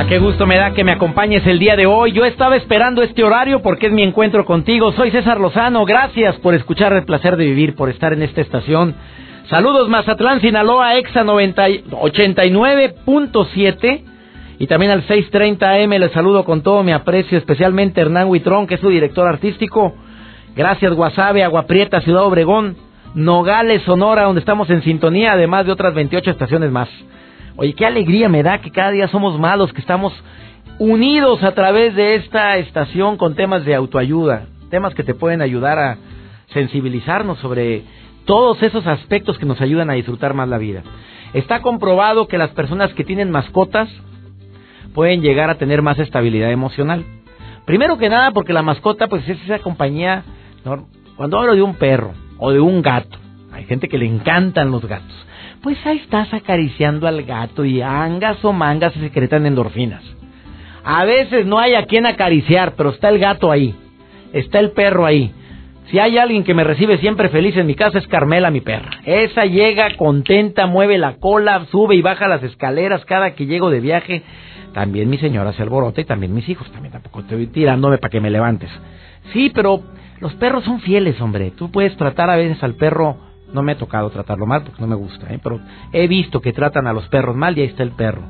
A qué gusto me da que me acompañes el día de hoy. Yo estaba esperando este horario porque es mi encuentro contigo. Soy César Lozano. Gracias por escuchar el placer de vivir, por estar en esta estación. Saludos Mazatlán, Sinaloa, Exa 89.7 y también al 630 AM. Les saludo con todo mi aprecio, especialmente Hernán Huitrón, que es su director artístico. Gracias Guasave, Agua Prieta, Ciudad Obregón, Nogales, Sonora, donde estamos en sintonía, además de otras 28 estaciones más. Oye, qué alegría me da que cada día somos malos, que estamos unidos a través de esta estación con temas de autoayuda, temas que te pueden ayudar a sensibilizarnos sobre todos esos aspectos que nos ayudan a disfrutar más la vida. Está comprobado que las personas que tienen mascotas pueden llegar a tener más estabilidad emocional. Primero que nada porque la mascota pues es esa compañía, cuando hablo de un perro o de un gato, hay gente que le encantan los gatos pues ahí estás acariciando al gato y angas o mangas se secretan endorfinas. A veces no hay a quien acariciar, pero está el gato ahí, está el perro ahí. Si hay alguien que me recibe siempre feliz en mi casa es Carmela, mi perra. Esa llega contenta, mueve la cola, sube y baja las escaleras cada que llego de viaje. También mi señora se alborota y también mis hijos. También tampoco estoy tirándome para que me levantes. Sí, pero los perros son fieles, hombre. Tú puedes tratar a veces al perro no me ha tocado tratarlo mal porque no me gusta, ¿eh? pero he visto que tratan a los perros mal y ahí está el perro.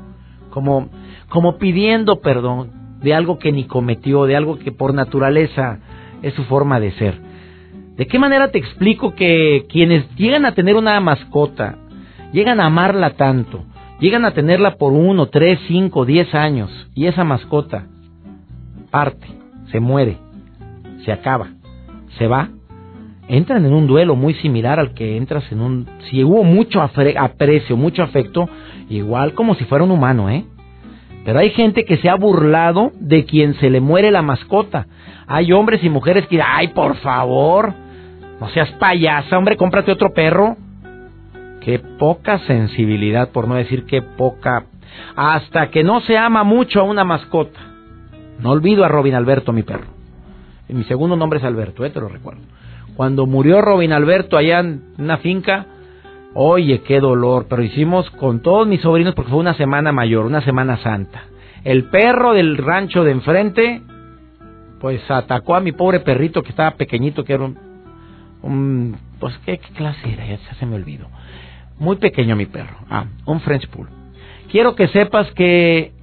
Como, como pidiendo perdón de algo que ni cometió, de algo que por naturaleza es su forma de ser. ¿De qué manera te explico que quienes llegan a tener una mascota, llegan a amarla tanto, llegan a tenerla por uno, tres, cinco, diez años y esa mascota parte, se muere, se acaba, se va, entran en un duelo muy similar al que entras en un... Si hubo mucho aprecio, mucho afecto, igual como si fuera un humano, ¿eh? Pero hay gente que se ha burlado de quien se le muere la mascota. Hay hombres y mujeres que ay, por favor, no seas payasa, hombre, cómprate otro perro. Qué poca sensibilidad, por no decir qué poca... Hasta que no se ama mucho a una mascota. No olvido a Robin Alberto, mi perro. Mi segundo nombre es Alberto, ¿eh? te lo recuerdo. Cuando murió Robin Alberto allá en una finca, oye, qué dolor, pero hicimos con todos mis sobrinos porque fue una semana mayor, una semana santa. El perro del rancho de enfrente, pues atacó a mi pobre perrito que estaba pequeñito, que era un, pues ¿qué, clase era, ya se me olvidó. Muy pequeño mi perro, ah, un French Pool. Quiero que sepas que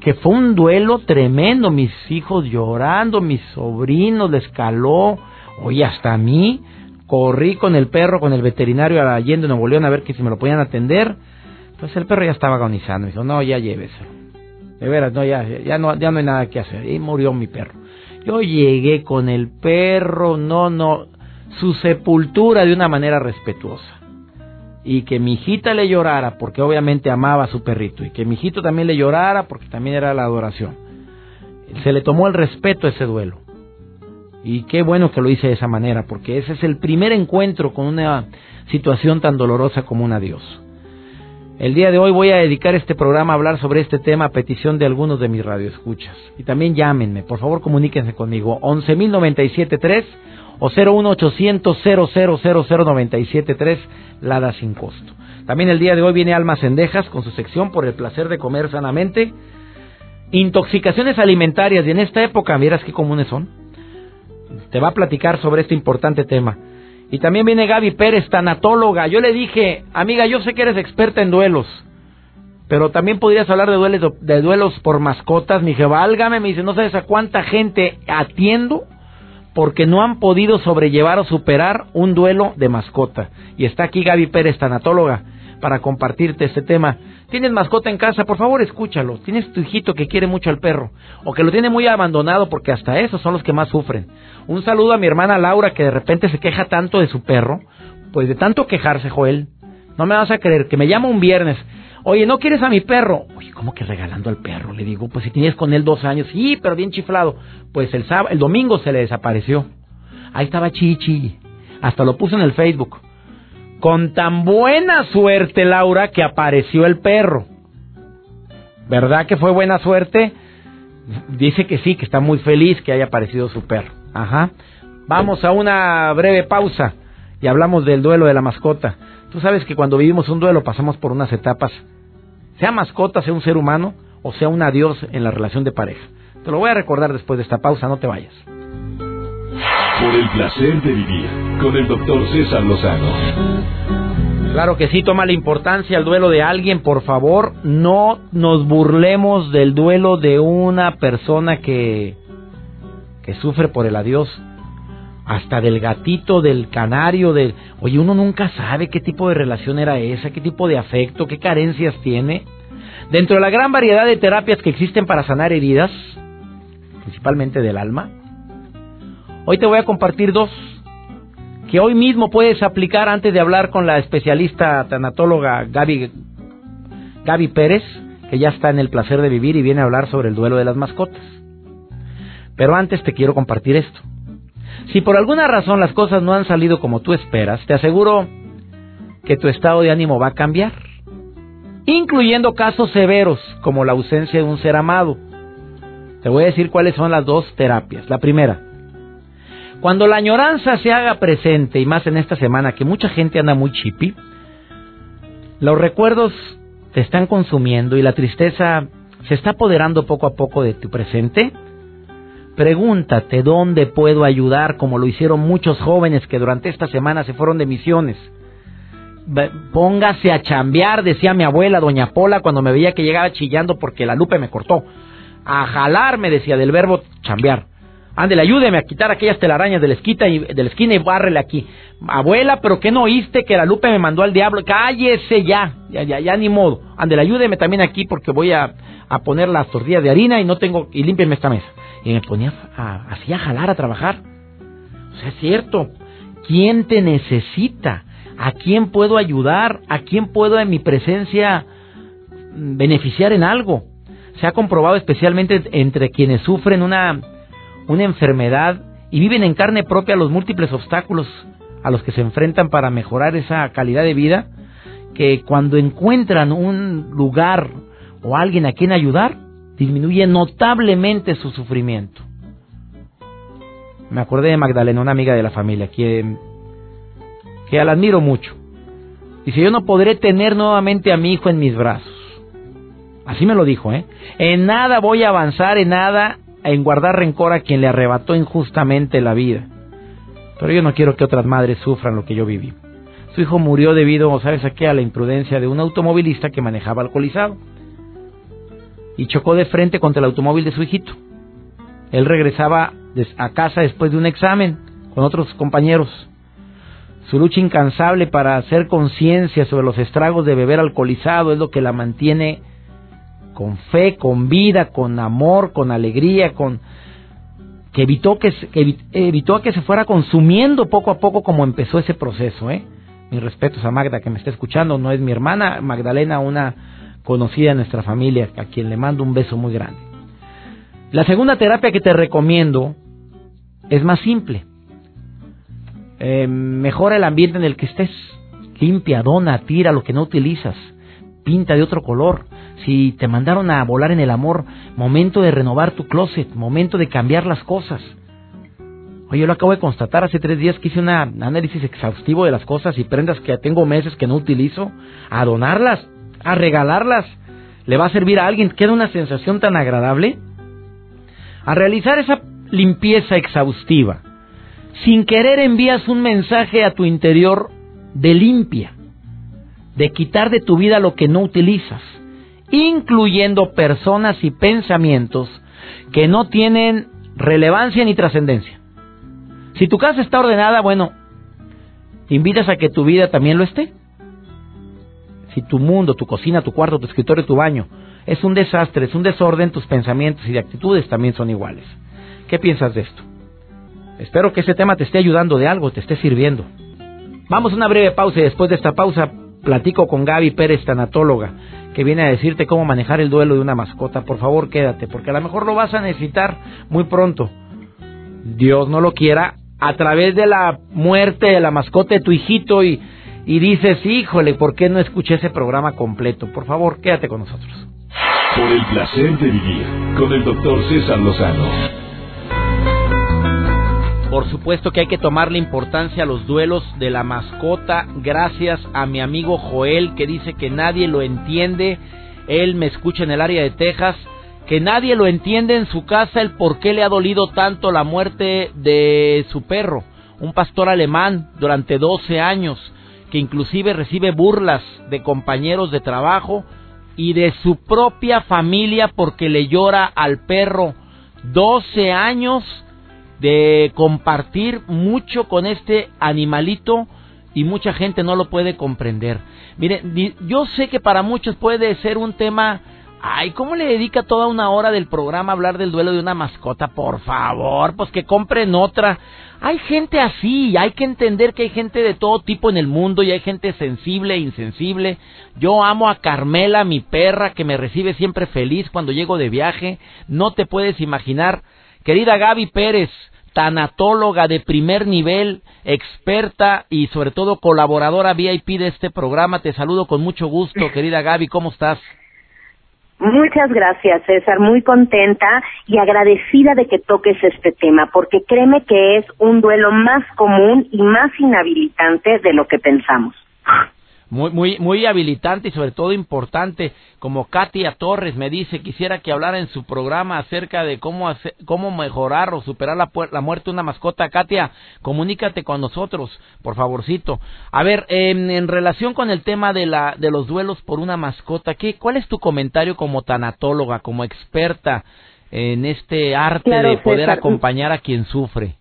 que fue un duelo tremendo, mis hijos llorando, mis sobrinos les caló, Oye, hasta a mí corrí con el perro, con el veterinario a Allende, Nuevo León, a ver que si me lo podían atender. Pues el perro ya estaba agonizando. Me dijo, no, ya llévese. De veras, no, ya, ya, no, ya no hay nada que hacer. Y murió mi perro. Yo llegué con el perro, no, no, su sepultura de una manera respetuosa. Y que mi hijita le llorara, porque obviamente amaba a su perrito. Y que mi hijito también le llorara, porque también era la adoración. Se le tomó el respeto a ese duelo. Y qué bueno que lo hice de esa manera, porque ese es el primer encuentro con una situación tan dolorosa como un adiós. El día de hoy voy a dedicar este programa a hablar sobre este tema a petición de algunos de mis radioescuchas. Y también llámenme, por favor comuníquense conmigo, 11.097.3 o 01800 Lada sin costo. También el día de hoy viene Almas Cendejas con su sección por el placer de comer sanamente. Intoxicaciones alimentarias, y en esta época, miras qué comunes son te va a platicar sobre este importante tema. Y también viene Gaby Pérez, tanatóloga. Yo le dije, amiga, yo sé que eres experta en duelos, pero también podrías hablar de duelos, de duelos por mascotas. Me dije, válgame, me dice, no sabes a cuánta gente atiendo porque no han podido sobrellevar o superar un duelo de mascota. Y está aquí Gaby Pérez, tanatóloga, para compartirte este tema. ¿Tienes mascota en casa? Por favor, escúchalo. ¿Tienes tu hijito que quiere mucho al perro? O que lo tiene muy abandonado porque hasta esos son los que más sufren. Un saludo a mi hermana Laura que de repente se queja tanto de su perro. Pues de tanto quejarse, Joel. No me vas a creer que me llama un viernes. Oye, ¿no quieres a mi perro? Oye, ¿cómo que regalando al perro? Le digo, pues si tienes con él dos años. Sí, pero bien chiflado. Pues el, sábado, el domingo se le desapareció. Ahí estaba Chichi. Hasta lo puso en el Facebook. Con tan buena suerte, Laura, que apareció el perro. ¿Verdad que fue buena suerte? Dice que sí, que está muy feliz que haya aparecido su perro. Ajá. Vamos a una breve pausa y hablamos del duelo de la mascota. Tú sabes que cuando vivimos un duelo pasamos por unas etapas, sea mascota, sea un ser humano o sea un adiós en la relación de pareja. Te lo voy a recordar después de esta pausa, no te vayas. Por el placer de vivir con el doctor César Lozano. Claro que sí, toma la importancia el duelo de alguien, por favor, no nos burlemos del duelo de una persona que que sufre por el adiós hasta del gatito, del canario, del... Oye, uno nunca sabe qué tipo de relación era esa, qué tipo de afecto, qué carencias tiene. Dentro de la gran variedad de terapias que existen para sanar heridas, principalmente del alma, hoy te voy a compartir dos que hoy mismo puedes aplicar antes de hablar con la especialista tanatóloga Gaby, Gaby Pérez, que ya está en el placer de vivir y viene a hablar sobre el duelo de las mascotas. Pero antes te quiero compartir esto. Si por alguna razón las cosas no han salido como tú esperas, te aseguro que tu estado de ánimo va a cambiar, incluyendo casos severos como la ausencia de un ser amado. Te voy a decir cuáles son las dos terapias. La primera, cuando la añoranza se haga presente, y más en esta semana que mucha gente anda muy chippy, los recuerdos te están consumiendo y la tristeza se está apoderando poco a poco de tu presente, Pregúntate dónde puedo ayudar, como lo hicieron muchos jóvenes que durante esta semana se fueron de misiones. Póngase a chambear, decía mi abuela, doña Pola, cuando me veía que llegaba chillando porque la lupe me cortó. A jalar, me decía, del verbo chambear. Ándele, ayúdeme a quitar aquellas telarañas de la, esquina y, de la esquina y bárrele aquí. Abuela, ¿pero qué no oíste que la Lupe me mandó al diablo? Cállese ya, ya, ya, ya ni modo. Ándele, ayúdeme también aquí porque voy a, a poner las tortillas de harina y no tengo, y límpienme esta mesa y me ponía a, así a jalar, a trabajar. O sea, es cierto. ¿Quién te necesita? ¿A quién puedo ayudar? ¿A quién puedo en mi presencia beneficiar en algo? Se ha comprobado especialmente entre quienes sufren una, una enfermedad y viven en carne propia los múltiples obstáculos a los que se enfrentan para mejorar esa calidad de vida, que cuando encuentran un lugar o alguien a quien ayudar, disminuye notablemente su sufrimiento. Me acordé de Magdalena, una amiga de la familia, que, que la admiro mucho. Dice, yo no podré tener nuevamente a mi hijo en mis brazos. Así me lo dijo, ¿eh? En nada voy a avanzar, en nada en guardar rencor a quien le arrebató injustamente la vida. Pero yo no quiero que otras madres sufran lo que yo viví. Su hijo murió debido, ¿sabes a qué? A la imprudencia de un automovilista que manejaba alcoholizado y chocó de frente contra el automóvil de su hijito. Él regresaba a casa después de un examen con otros compañeros. Su lucha incansable para hacer conciencia sobre los estragos de beber alcoholizado es lo que la mantiene con fe, con vida, con amor, con alegría, con que evitó que, evitó que se fuera consumiendo poco a poco como empezó ese proceso, ¿eh? Mis respetos a Magda que me está escuchando, no es mi hermana Magdalena, una conocida en nuestra familia, a quien le mando un beso muy grande. La segunda terapia que te recomiendo es más simple. Eh, mejora el ambiente en el que estés. Limpia, dona, tira lo que no utilizas. Pinta de otro color. Si te mandaron a volar en el amor, momento de renovar tu closet, momento de cambiar las cosas. Oye, yo lo acabo de constatar hace tres días que hice un análisis exhaustivo de las cosas y prendas que tengo meses que no utilizo, a donarlas a regalarlas, le va a servir a alguien, queda una sensación tan agradable. A realizar esa limpieza exhaustiva, sin querer envías un mensaje a tu interior de limpia, de quitar de tu vida lo que no utilizas, incluyendo personas y pensamientos que no tienen relevancia ni trascendencia. Si tu casa está ordenada, bueno, invitas a que tu vida también lo esté si tu mundo, tu cocina, tu cuarto, tu escritorio, tu baño es un desastre, es un desorden, tus pensamientos y de actitudes también son iguales. ¿Qué piensas de esto? Espero que ese tema te esté ayudando de algo, te esté sirviendo. Vamos a una breve pausa y después de esta pausa platico con Gaby Pérez, tanatóloga, que viene a decirte cómo manejar el duelo de una mascota. Por favor, quédate, porque a lo mejor lo vas a necesitar muy pronto. Dios no lo quiera, a través de la muerte de la mascota de tu hijito y, y dices, híjole, ¿por qué no escuché ese programa completo? Por favor, quédate con nosotros. Por el placer de vivir con el doctor César Lozano. Por supuesto que hay que tomarle importancia a los duelos de la mascota. Gracias a mi amigo Joel que dice que nadie lo entiende. Él me escucha en el área de Texas. Que nadie lo entiende en su casa el por qué le ha dolido tanto la muerte de su perro. Un pastor alemán durante 12 años que inclusive recibe burlas de compañeros de trabajo y de su propia familia porque le llora al perro. 12 años de compartir mucho con este animalito y mucha gente no lo puede comprender. Mire, yo sé que para muchos puede ser un tema, ay, ¿cómo le dedica toda una hora del programa a hablar del duelo de una mascota? Por favor, pues que compren otra. Hay gente así, hay que entender que hay gente de todo tipo en el mundo y hay gente sensible e insensible. Yo amo a Carmela, mi perra, que me recibe siempre feliz cuando llego de viaje. No te puedes imaginar. Querida Gaby Pérez, tanatóloga de primer nivel, experta y sobre todo colaboradora VIP de este programa. Te saludo con mucho gusto, querida Gaby, ¿cómo estás? Muchas gracias, César. Muy contenta y agradecida de que toques este tema, porque créeme que es un duelo más común y más inhabilitante de lo que pensamos muy, muy, muy habilitante y sobre todo importante, como Katia Torres me dice, quisiera que hablara en su programa acerca de cómo, hacer, cómo mejorar o superar la, la, muerte de una mascota. Katia, comunícate con nosotros, por favorcito. A ver, en, relación con el tema de, la, de los duelos por una mascota, ¿qué, ¿cuál es tu comentario como tanatóloga, como experta en este arte de poder acompañar a quien sufre?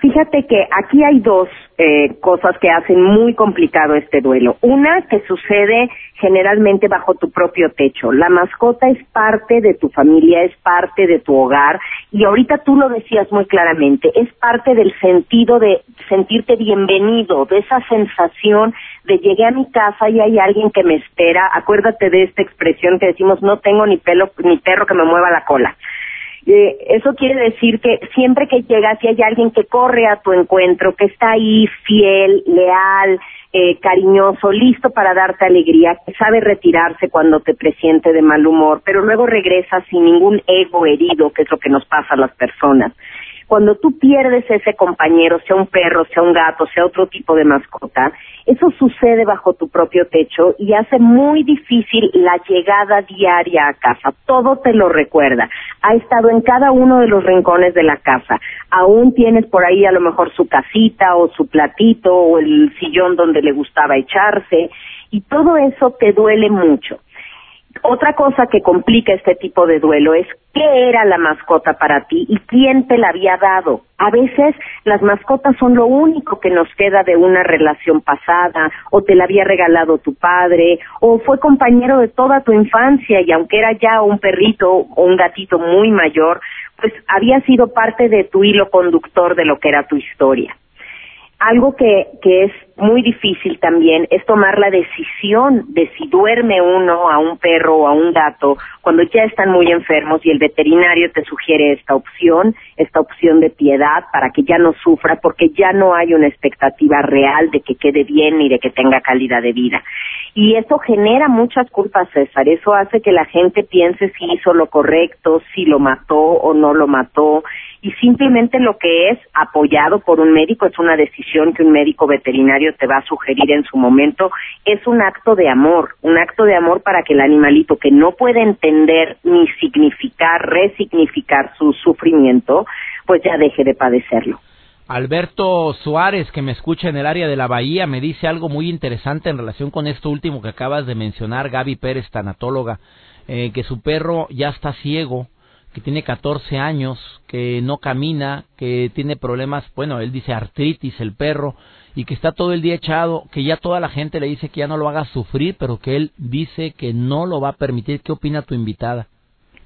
Fíjate que aquí hay dos eh, cosas que hacen muy complicado este duelo. Una que sucede generalmente bajo tu propio techo. La mascota es parte de tu familia, es parte de tu hogar y ahorita tú lo decías muy claramente, es parte del sentido de sentirte bienvenido, de esa sensación de llegué a mi casa y hay alguien que me espera. Acuérdate de esta expresión que decimos no tengo ni pelo ni perro que me mueva la cola. Eh, eso quiere decir que siempre que llegas y hay alguien que corre a tu encuentro, que está ahí fiel, leal, eh, cariñoso, listo para darte alegría, que sabe retirarse cuando te presiente de mal humor, pero luego regresa sin ningún ego herido, que es lo que nos pasa a las personas. Cuando tú pierdes ese compañero, sea un perro, sea un gato, sea otro tipo de mascota, eso sucede bajo tu propio techo y hace muy difícil la llegada diaria a casa. Todo te lo recuerda. Ha estado en cada uno de los rincones de la casa. Aún tienes por ahí a lo mejor su casita o su platito o el sillón donde le gustaba echarse y todo eso te duele mucho. Otra cosa que complica este tipo de duelo es qué era la mascota para ti y quién te la había dado. A veces las mascotas son lo único que nos queda de una relación pasada, o te la había regalado tu padre, o fue compañero de toda tu infancia y aunque era ya un perrito o un gatito muy mayor, pues había sido parte de tu hilo conductor de lo que era tu historia. Algo que, que es muy difícil también es tomar la decisión de si duerme uno a un perro o a un gato cuando ya están muy enfermos y el veterinario te sugiere esta opción, esta opción de piedad para que ya no sufra porque ya no hay una expectativa real de que quede bien y de que tenga calidad de vida. Y eso genera muchas culpas, César. Eso hace que la gente piense si hizo lo correcto, si lo mató o no lo mató y simplemente lo que es apoyado por un médico es una decisión que un médico veterinario te va a sugerir en su momento, es un acto de amor, un acto de amor para que el animalito que no puede entender ni significar, resignificar su sufrimiento, pues ya deje de padecerlo. Alberto Suárez, que me escucha en el área de la Bahía, me dice algo muy interesante en relación con esto último que acabas de mencionar, Gaby Pérez, tanatóloga, eh, que su perro ya está ciego que tiene 14 años, que no camina, que tiene problemas, bueno, él dice artritis el perro, y que está todo el día echado, que ya toda la gente le dice que ya no lo haga sufrir, pero que él dice que no lo va a permitir. ¿Qué opina tu invitada?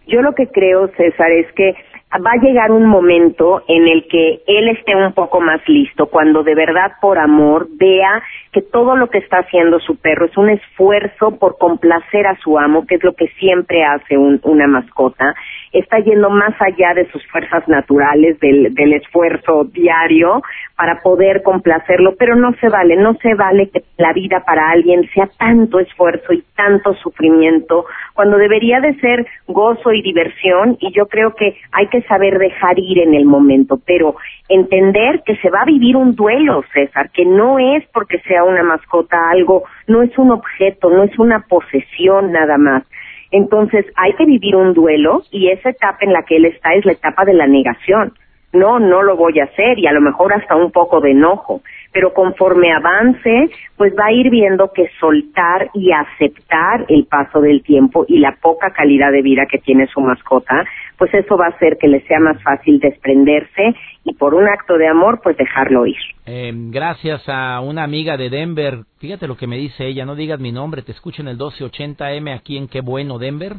Yo lo que creo, César, es que va a llegar un momento en el que él esté un poco más listo, cuando de verdad por amor vea que todo lo que está haciendo su perro es un esfuerzo por complacer a su amo, que es lo que siempre hace una mascota, está yendo más allá de sus fuerzas naturales, del, del esfuerzo diario para poder complacerlo, pero no se vale, no se vale que la vida para alguien sea tanto esfuerzo y tanto sufrimiento, cuando debería de ser gozo y diversión, y yo creo que hay que saber dejar ir en el momento, pero entender que se va a vivir un duelo, César, que no es porque sea una mascota algo, no es un objeto, no es una posesión nada más. Entonces hay que vivir un duelo y esa etapa en la que él está es la etapa de la negación. No, no lo voy a hacer y a lo mejor hasta un poco de enojo pero conforme avance, pues va a ir viendo que soltar y aceptar el paso del tiempo y la poca calidad de vida que tiene su mascota, pues eso va a hacer que le sea más fácil desprenderse y por un acto de amor, pues dejarlo ir. Eh, gracias a una amiga de Denver, fíjate lo que me dice ella, no digas mi nombre, te escucho en el 1280M aquí en Qué Bueno, Denver,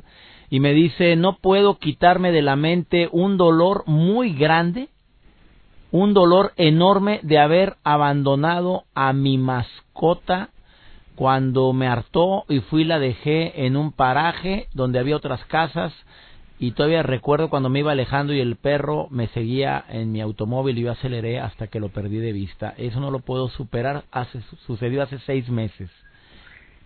y me dice, no puedo quitarme de la mente un dolor muy grande un dolor enorme de haber abandonado a mi mascota cuando me hartó y fui la dejé en un paraje donde había otras casas y todavía recuerdo cuando me iba alejando y el perro me seguía en mi automóvil y yo aceleré hasta que lo perdí de vista. Eso no lo puedo superar, hace, sucedió hace seis meses.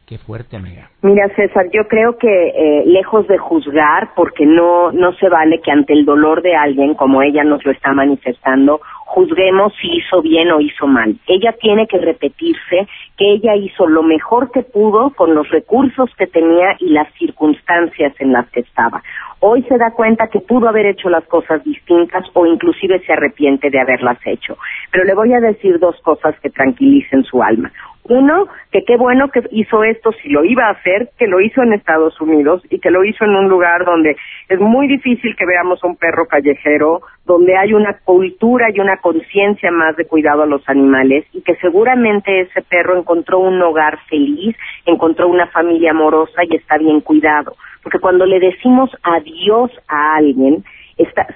Qué fuerte, amiga. Mira, César, yo creo que eh, lejos de juzgar, porque no, no se vale que ante el dolor de alguien, como ella nos lo está manifestando, juzguemos si hizo bien o hizo mal. Ella tiene que repetirse que ella hizo lo mejor que pudo con los recursos que tenía y las circunstancias en las que estaba. Hoy se da cuenta que pudo haber hecho las cosas distintas o inclusive se arrepiente de haberlas hecho. Pero le voy a decir dos cosas que tranquilicen su alma. Uno, que qué bueno que hizo esto si lo iba a hacer, que lo hizo en Estados Unidos y que lo hizo en un lugar donde es muy difícil que veamos un perro callejero, donde hay una cultura y una conciencia más de cuidado a los animales y que seguramente ese perro encontró un hogar feliz, encontró una familia amorosa y está bien cuidado. Porque cuando le decimos adiós a alguien,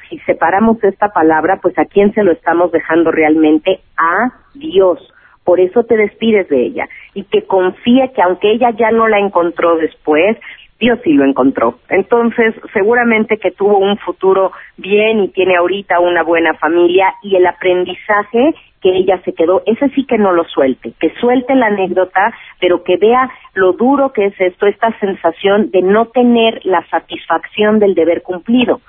si separamos esta palabra, pues a quién se lo estamos dejando realmente a Dios por eso te despides de ella. Y que confíe que aunque ella ya no la encontró después, Dios sí lo encontró. Entonces, seguramente que tuvo un futuro bien y tiene ahorita una buena familia y el aprendizaje que ella se quedó, ese sí que no lo suelte, que suelte la anécdota, pero que vea lo duro que es esto, esta sensación de no tener la satisfacción del deber cumplido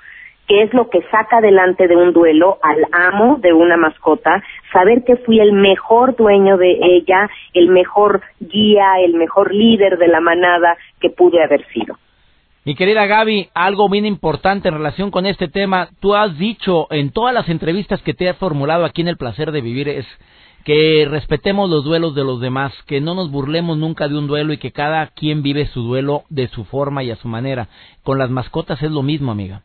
es lo que saca adelante de un duelo al amo de una mascota, saber que fui el mejor dueño de ella, el mejor guía, el mejor líder de la manada que pude haber sido. Mi querida Gaby, algo bien importante en relación con este tema, tú has dicho en todas las entrevistas que te has formulado aquí en El Placer de Vivir es que respetemos los duelos de los demás, que no nos burlemos nunca de un duelo y que cada quien vive su duelo de su forma y a su manera. Con las mascotas es lo mismo, amiga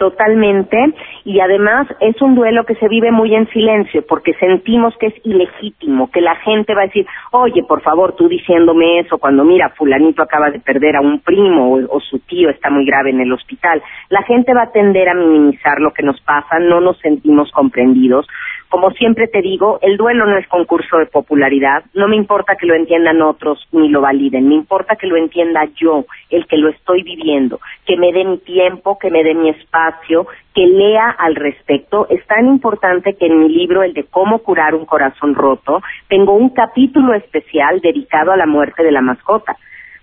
totalmente y además es un duelo que se vive muy en silencio porque sentimos que es ilegítimo, que la gente va a decir, oye, por favor, tú diciéndome eso cuando mira, fulanito acaba de perder a un primo o, o, su tío está muy grave en el hospital. La gente va a tender a minimizar lo que nos pasa, no nos sentimos comprendidos como siempre te digo, el duelo no es concurso de popularidad, no me importa que lo entiendan otros ni lo validen, me importa que lo entienda yo, el que lo estoy viviendo, que me dé mi tiempo, que me dé mi espacio, que lea al respecto. Es tan importante que en mi libro, el de cómo curar un corazón roto, tengo un capítulo especial dedicado a la muerte de la mascota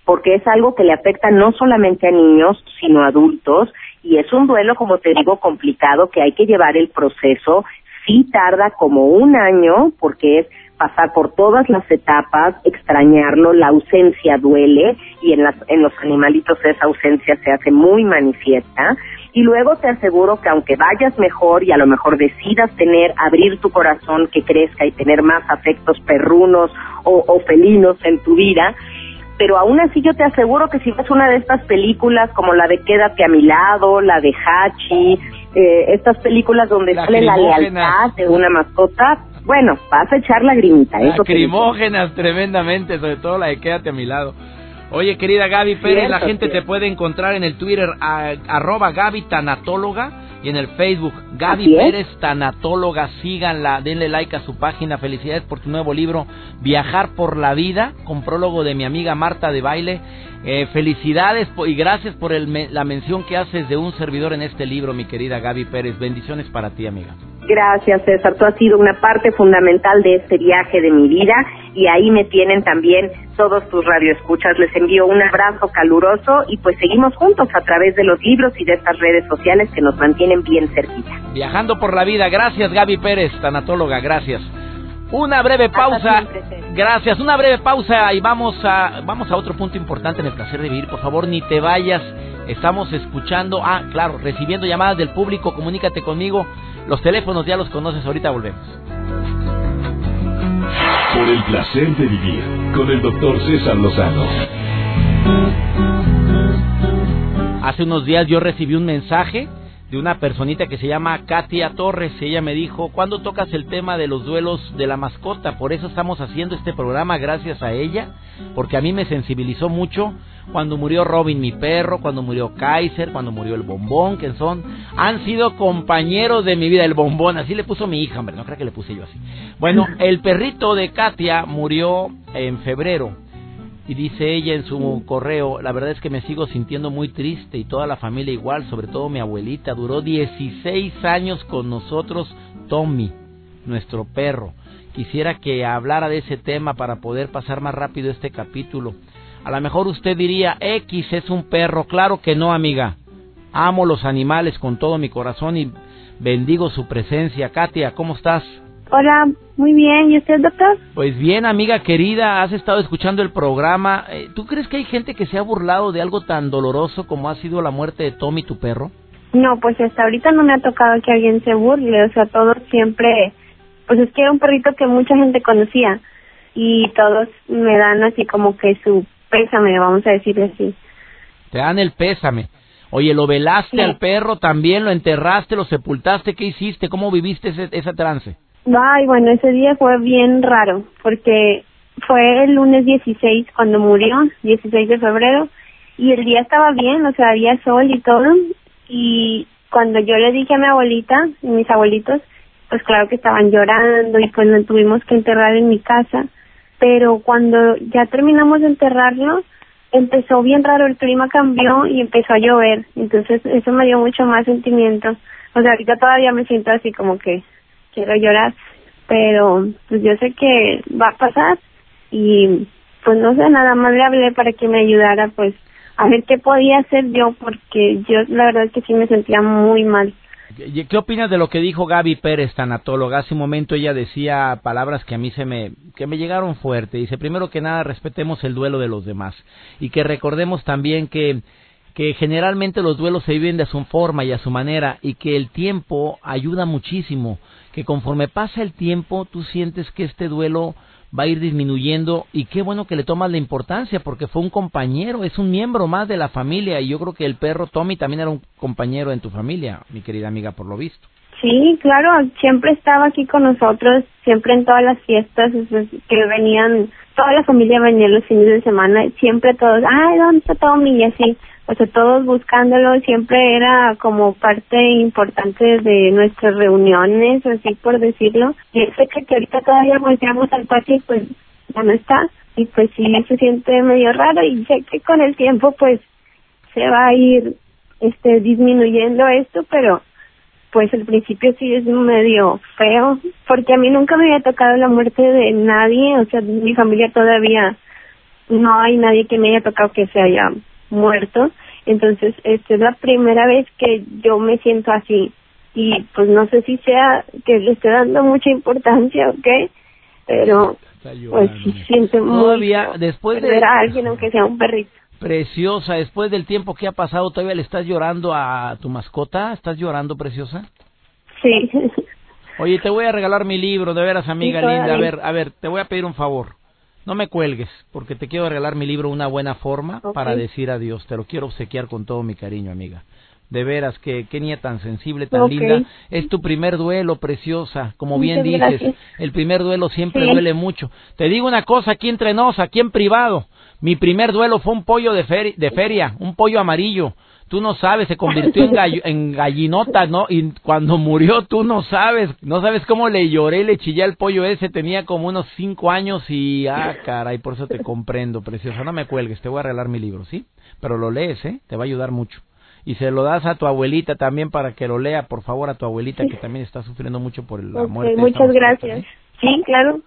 porque es algo que le afecta no solamente a niños, sino a adultos, y es un duelo, como te digo, complicado que hay que llevar el proceso sí tarda como un año porque es pasar por todas las etapas, extrañarlo, la ausencia duele y en, las, en los animalitos esa ausencia se hace muy manifiesta. Y luego te aseguro que aunque vayas mejor y a lo mejor decidas tener, abrir tu corazón que crezca y tener más afectos perrunos o, o felinos en tu vida, pero aún así yo te aseguro que si ves una de estas películas como la de Quédate a mi lado, la de Hachi, eh, estas películas donde sale la lealtad de una mascota, bueno, vas a echar lagrimita. Lacrimógenas tremendamente, sobre todo la de Quédate a mi lado. Oye, querida Gaby Pérez, la gente te puede encontrar en el Twitter arroba Gaby Tanatóloga y en el Facebook. Gaby Pérez, tanatóloga, síganla, denle like a su página. Felicidades por tu nuevo libro, Viajar por la Vida, con prólogo de mi amiga Marta de Baile. Eh, felicidades y gracias por la mención que haces de un servidor en este libro, mi querida Gaby Pérez. Bendiciones para ti, amiga. Gracias, César. Tú has sido una parte fundamental de este viaje de mi vida y ahí me tienen también todos tus radioescuchas. Les envío un abrazo caluroso y pues seguimos juntos a través de los libros y de estas redes sociales que nos mantienen bien cerquita. Viajando por la vida. Gracias, Gaby Pérez, tanatóloga. Gracias. Una breve pausa. Gracias. Una breve pausa y vamos a vamos a otro punto importante en el placer de vivir. Por favor, ni te vayas. Estamos escuchando, ah, claro, recibiendo llamadas del público. Comunícate conmigo. Los teléfonos ya los conoces. Ahorita volvemos. Por el placer de vivir con el doctor César Lozano. Hace unos días yo recibí un mensaje de una personita que se llama Katia Torres. Ella me dijo, ¿cuándo tocas el tema de los duelos de la mascota? Por eso estamos haciendo este programa gracias a ella, porque a mí me sensibilizó mucho cuando murió Robin, mi perro, cuando murió Kaiser, cuando murió el bombón, que son, han sido compañeros de mi vida, el bombón, así le puso mi hija, hombre, no creo que le puse yo así. Bueno, el perrito de Katia murió en febrero y dice ella en su correo, la verdad es que me sigo sintiendo muy triste y toda la familia igual, sobre todo mi abuelita. Duró 16 años con nosotros, Tommy, nuestro perro. Quisiera que hablara de ese tema para poder pasar más rápido este capítulo. A lo mejor usted diría, X es un perro. Claro que no, amiga. Amo los animales con todo mi corazón y bendigo su presencia. Katia, ¿cómo estás? Hola, muy bien. ¿Y usted, doctor? Pues bien, amiga querida, has estado escuchando el programa. Eh, ¿Tú crees que hay gente que se ha burlado de algo tan doloroso como ha sido la muerte de Tommy, tu perro? No, pues hasta ahorita no me ha tocado que alguien se burle. O sea, todos siempre... Pues es que era un perrito que mucha gente conocía y todos me dan así como que su pésame, vamos a decirle así. Te dan el pésame. Oye, ¿lo velaste al perro también? ¿Lo enterraste? ¿Lo sepultaste? ¿Qué hiciste? ¿Cómo viviste ese, ese trance? Ay, bueno, ese día fue bien raro, porque fue el lunes 16 cuando murió, 16 de febrero, y el día estaba bien, o sea, había sol y todo, y cuando yo le dije a mi abuelita y mis abuelitos, pues claro que estaban llorando y pues lo tuvimos que enterrar en mi casa, pero cuando ya terminamos de enterrarlo, empezó bien raro, el clima cambió y empezó a llover, entonces eso me dio mucho más sentimiento. O sea, ahorita todavía me siento así como que quiero llorar, pero pues yo sé que va a pasar y pues no sé, nada más le hablé para que me ayudara pues a ver qué podía hacer yo porque yo la verdad es que sí me sentía muy mal. ¿Qué opinas de lo que dijo Gaby Pérez, tanatóloga? Hace un momento ella decía palabras que a mí se me, que me llegaron fuerte. Dice, primero que nada, respetemos el duelo de los demás y que recordemos también que que generalmente los duelos se viven de su forma y a su manera y que el tiempo ayuda muchísimo, que conforme pasa el tiempo tú sientes que este duelo va a ir disminuyendo y qué bueno que le tomas la importancia porque fue un compañero, es un miembro más de la familia y yo creo que el perro Tommy también era un compañero en tu familia, mi querida amiga, por lo visto. Sí, claro, siempre estaba aquí con nosotros, siempre en todas las fiestas que venían, toda la familia venía los fines de semana, siempre todos, ay, ¿dónde está Tommy? Y así, o sea, todos buscándolo, siempre era como parte importante de nuestras reuniones, así por decirlo. Y sé que, ahorita todavía volteamos al patio y pues ya no está. Y pues sí, se siente medio raro y sé que con el tiempo pues se va a ir este disminuyendo esto, pero pues al principio sí es medio feo, porque a mí nunca me había tocado la muerte de nadie, o sea, mi familia todavía no hay nadie que me haya tocado que se haya muerto. Entonces, esta es la primera vez que yo me siento así. Y pues no sé si sea que le esté dando mucha importancia o qué, pero pues sí siento todavía después de ver a alguien aunque sea un perrito. Preciosa, después del tiempo que ha pasado, ¿todavía le estás llorando a tu mascota? ¿Estás llorando, preciosa? Sí. Oye, te voy a regalar mi libro, de veras, amiga linda. A ver, a ver, te voy a pedir un favor. No me cuelgues, porque te quiero regalar mi libro Una buena forma para decir adiós. Te lo quiero obsequiar con todo mi cariño, amiga. De veras, que qué niña tan sensible, tan linda. Es tu primer duelo, preciosa. Como bien dices, el primer duelo siempre duele mucho. Te digo una cosa aquí entre nos, aquí en privado. Mi primer duelo fue un pollo de, de feria, un pollo amarillo. Tú no sabes, se convirtió en, en gallinota, ¿no? Y cuando murió, tú no sabes, no sabes cómo le lloré, le chillé al pollo ese, tenía como unos cinco años y, ah, caray, por eso te comprendo, preciosa. No me cuelgues, te voy a regalar mi libro, ¿sí? Pero lo lees, ¿eh? Te va a ayudar mucho. Y se lo das a tu abuelita también para que lo lea, por favor, a tu abuelita que también está sufriendo mucho por la muerte. Muchas gracias. Sí, claro.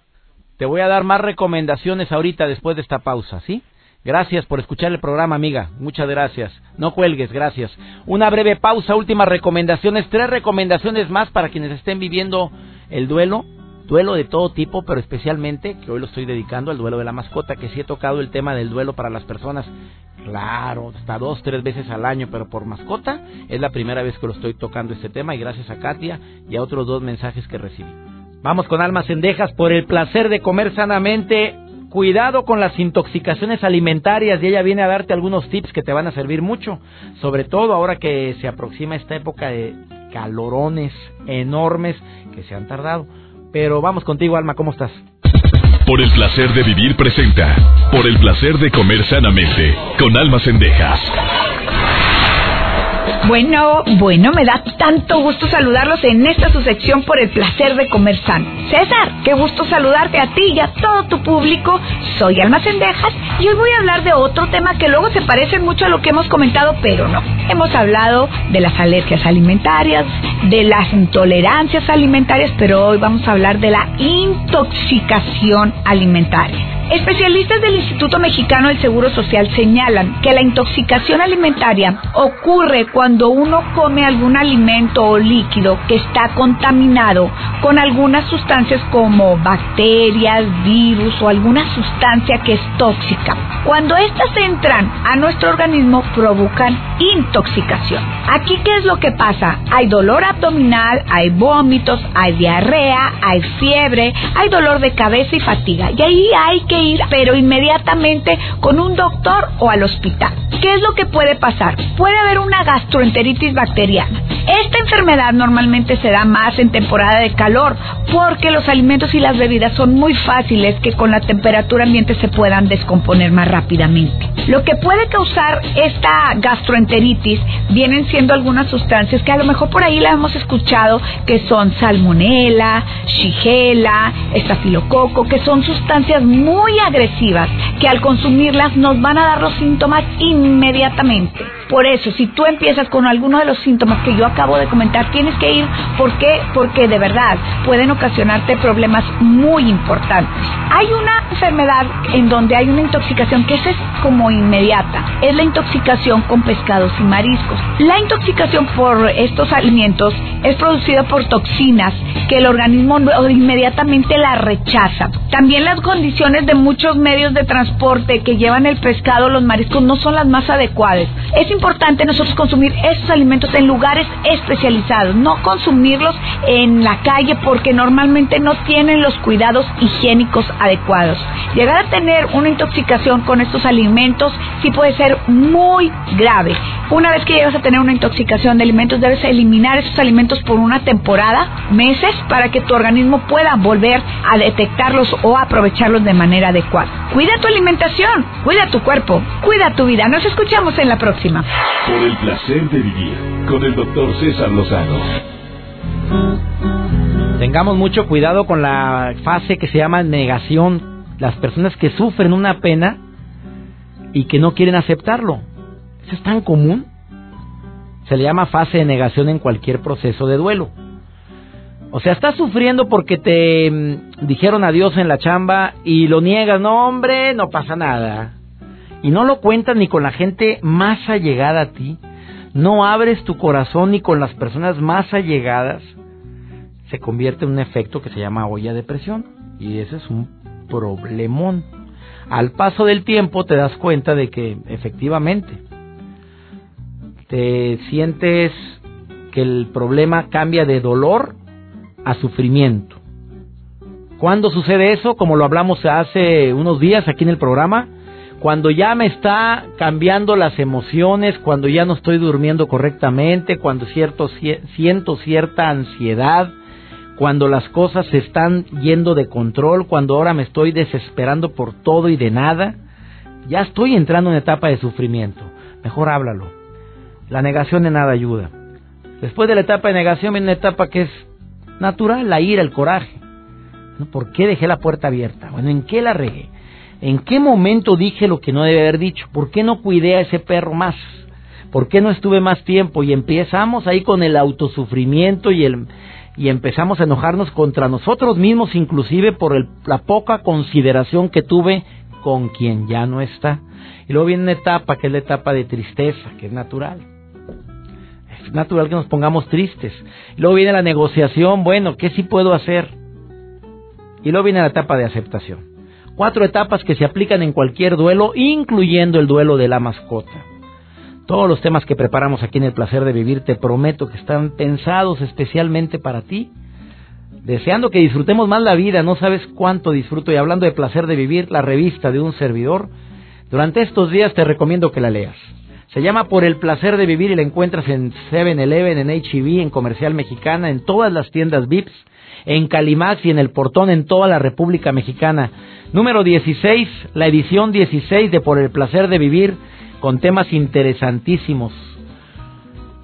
Te voy a dar más recomendaciones ahorita después de esta pausa, ¿sí? Gracias por escuchar el programa, amiga. Muchas gracias. No cuelgues, gracias. Una breve pausa, últimas recomendaciones, tres recomendaciones más para quienes estén viviendo el duelo, duelo de todo tipo, pero especialmente, que hoy lo estoy dedicando al duelo de la mascota, que sí he tocado el tema del duelo para las personas, claro, hasta dos, tres veces al año, pero por mascota es la primera vez que lo estoy tocando este tema y gracias a Katia y a otros dos mensajes que recibí. Vamos con almas cendejas por el placer de comer sanamente cuidado con las intoxicaciones alimentarias y ella viene a darte algunos tips que te van a servir mucho, sobre todo ahora que se aproxima esta época de calorones enormes que se han tardado. Pero vamos contigo, Alma, ¿cómo estás? Por el placer de vivir presenta, por el placer de comer sanamente, con almas endejas. Bueno, bueno, me da tanto gusto saludarlos en esta su sección por el placer de comer sano. César, qué gusto saludarte a ti y a todo tu público. Soy Alma Cendejas y hoy voy a hablar de otro tema que luego se parece mucho a lo que hemos comentado, pero no. Hemos hablado de las alergias alimentarias, de las intolerancias alimentarias, pero hoy vamos a hablar de la intoxicación alimentaria. Especialistas del Instituto Mexicano del Seguro Social señalan que la intoxicación alimentaria ocurre cuando uno come algún alimento o líquido que está contaminado con algunas sustancias como bacterias, virus o alguna sustancia que es tóxica. Cuando estas entran a nuestro organismo provocan intoxicación. Aquí qué es lo que pasa? Hay dolor abdominal, hay vómitos, hay diarrea, hay fiebre, hay dolor de cabeza y fatiga. Y ahí hay que pero inmediatamente con un doctor o al hospital. ¿Qué es lo que puede pasar? Puede haber una gastroenteritis bacteriana. Esta enfermedad normalmente se da más en temporada de calor porque los alimentos y las bebidas son muy fáciles que con la temperatura ambiente se puedan descomponer más rápidamente. Lo que puede causar esta gastroenteritis vienen siendo algunas sustancias que a lo mejor por ahí la hemos escuchado que son salmonela, shigella, estafilococo, que son sustancias muy agresivas que al consumirlas nos van a dar los síntomas inmediatamente. Por eso, si tú empiezas con alguno de los síntomas que yo acabo de comentar, tienes que ir. ¿Por qué? Porque de verdad pueden ocasionarte problemas muy importantes. Hay una enfermedad en donde hay una intoxicación que es como inmediata. Es la intoxicación con pescados y mariscos. La intoxicación por estos alimentos es producida por toxinas que el organismo inmediatamente la rechaza. También las condiciones de muchos medios de transporte que llevan el pescado, los mariscos, no son las más adecuadas. Es importante nosotros consumir esos alimentos en lugares especializados, no consumirlos en la calle porque normalmente no tienen los cuidados higiénicos adecuados. Llegar a tener una intoxicación con estos alimentos sí puede ser muy grave. Una vez que llegas a tener una intoxicación de alimentos, debes eliminar esos alimentos por una temporada, meses, para que tu organismo pueda volver a detectarlos o aprovecharlos de manera adecuada. Cuida tu alimentación, cuida tu cuerpo, cuida tu vida. Nos escuchamos en la próxima. Por el placer de vivir con el doctor César Lozano. Tengamos mucho cuidado con la fase que se llama negación. Las personas que sufren una pena y que no quieren aceptarlo. Eso es tan común. Se le llama fase de negación en cualquier proceso de duelo. O sea, estás sufriendo porque te mm, dijeron adiós en la chamba y lo niegas. No, hombre, no pasa nada y no lo cuentas ni con la gente más allegada a ti, no abres tu corazón ni con las personas más allegadas, se convierte en un efecto que se llama olla de presión y ese es un problemón. Al paso del tiempo te das cuenta de que efectivamente te sientes que el problema cambia de dolor a sufrimiento. ¿Cuándo sucede eso? Como lo hablamos hace unos días aquí en el programa, cuando ya me está cambiando las emociones, cuando ya no estoy durmiendo correctamente, cuando siento cierta ansiedad, cuando las cosas se están yendo de control, cuando ahora me estoy desesperando por todo y de nada, ya estoy entrando en etapa de sufrimiento. Mejor háblalo. La negación de nada ayuda. Después de la etapa de negación viene una etapa que es natural, la ira, el coraje. ¿Por qué dejé la puerta abierta? Bueno, ¿en qué la regué? ¿En qué momento dije lo que no debe haber dicho? ¿Por qué no cuidé a ese perro más? ¿Por qué no estuve más tiempo? Y empezamos ahí con el autosufrimiento y el y empezamos a enojarnos contra nosotros mismos, inclusive por la poca consideración que tuve con quien ya no está. Y luego viene una etapa que es la etapa de tristeza, que es natural. Natural que nos pongamos tristes. Luego viene la negociación, bueno, ¿qué sí puedo hacer? Y luego viene la etapa de aceptación. Cuatro etapas que se aplican en cualquier duelo, incluyendo el duelo de la mascota. Todos los temas que preparamos aquí en El Placer de Vivir te prometo que están pensados especialmente para ti. Deseando que disfrutemos más la vida, no sabes cuánto disfruto. Y hablando de Placer de Vivir, la revista de un servidor, durante estos días te recomiendo que la leas. Se llama Por el Placer de Vivir y la encuentras en 7-Eleven, en HEV, en Comercial Mexicana, en todas las tiendas VIPs, en Calimax y en El Portón en toda la República Mexicana. Número 16, la edición 16 de Por el placer de vivir, con temas interesantísimos.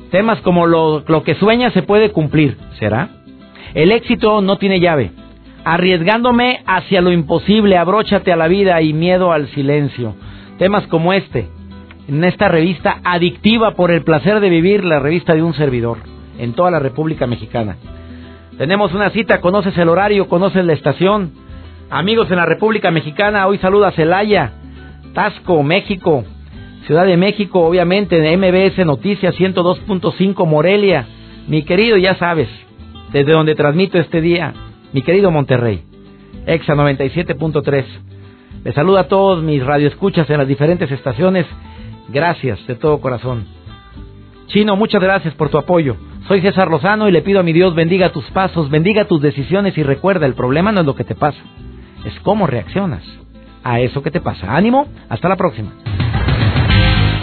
Temas como lo, lo que sueña se puede cumplir, ¿será? El éxito no tiene llave. Arriesgándome hacia lo imposible, abróchate a la vida y miedo al silencio. Temas como este, en esta revista adictiva por el placer de vivir, la revista de un servidor, en toda la República Mexicana. Tenemos una cita, conoces el horario, conoces la estación. Amigos en la República Mexicana, hoy saluda Celaya, Tasco, México, Ciudad de México, obviamente, de MBS Noticias 102.5 Morelia. Mi querido, ya sabes, desde donde transmito este día, mi querido Monterrey, Exa 97.3. Les saluda a todos mis radioescuchas en las diferentes estaciones. Gracias de todo corazón. Chino, muchas gracias por tu apoyo. Soy César Lozano y le pido a mi Dios bendiga tus pasos, bendiga tus decisiones y recuerda, el problema no es lo que te pasa, es cómo reaccionas a eso que te pasa. Ánimo, hasta la próxima.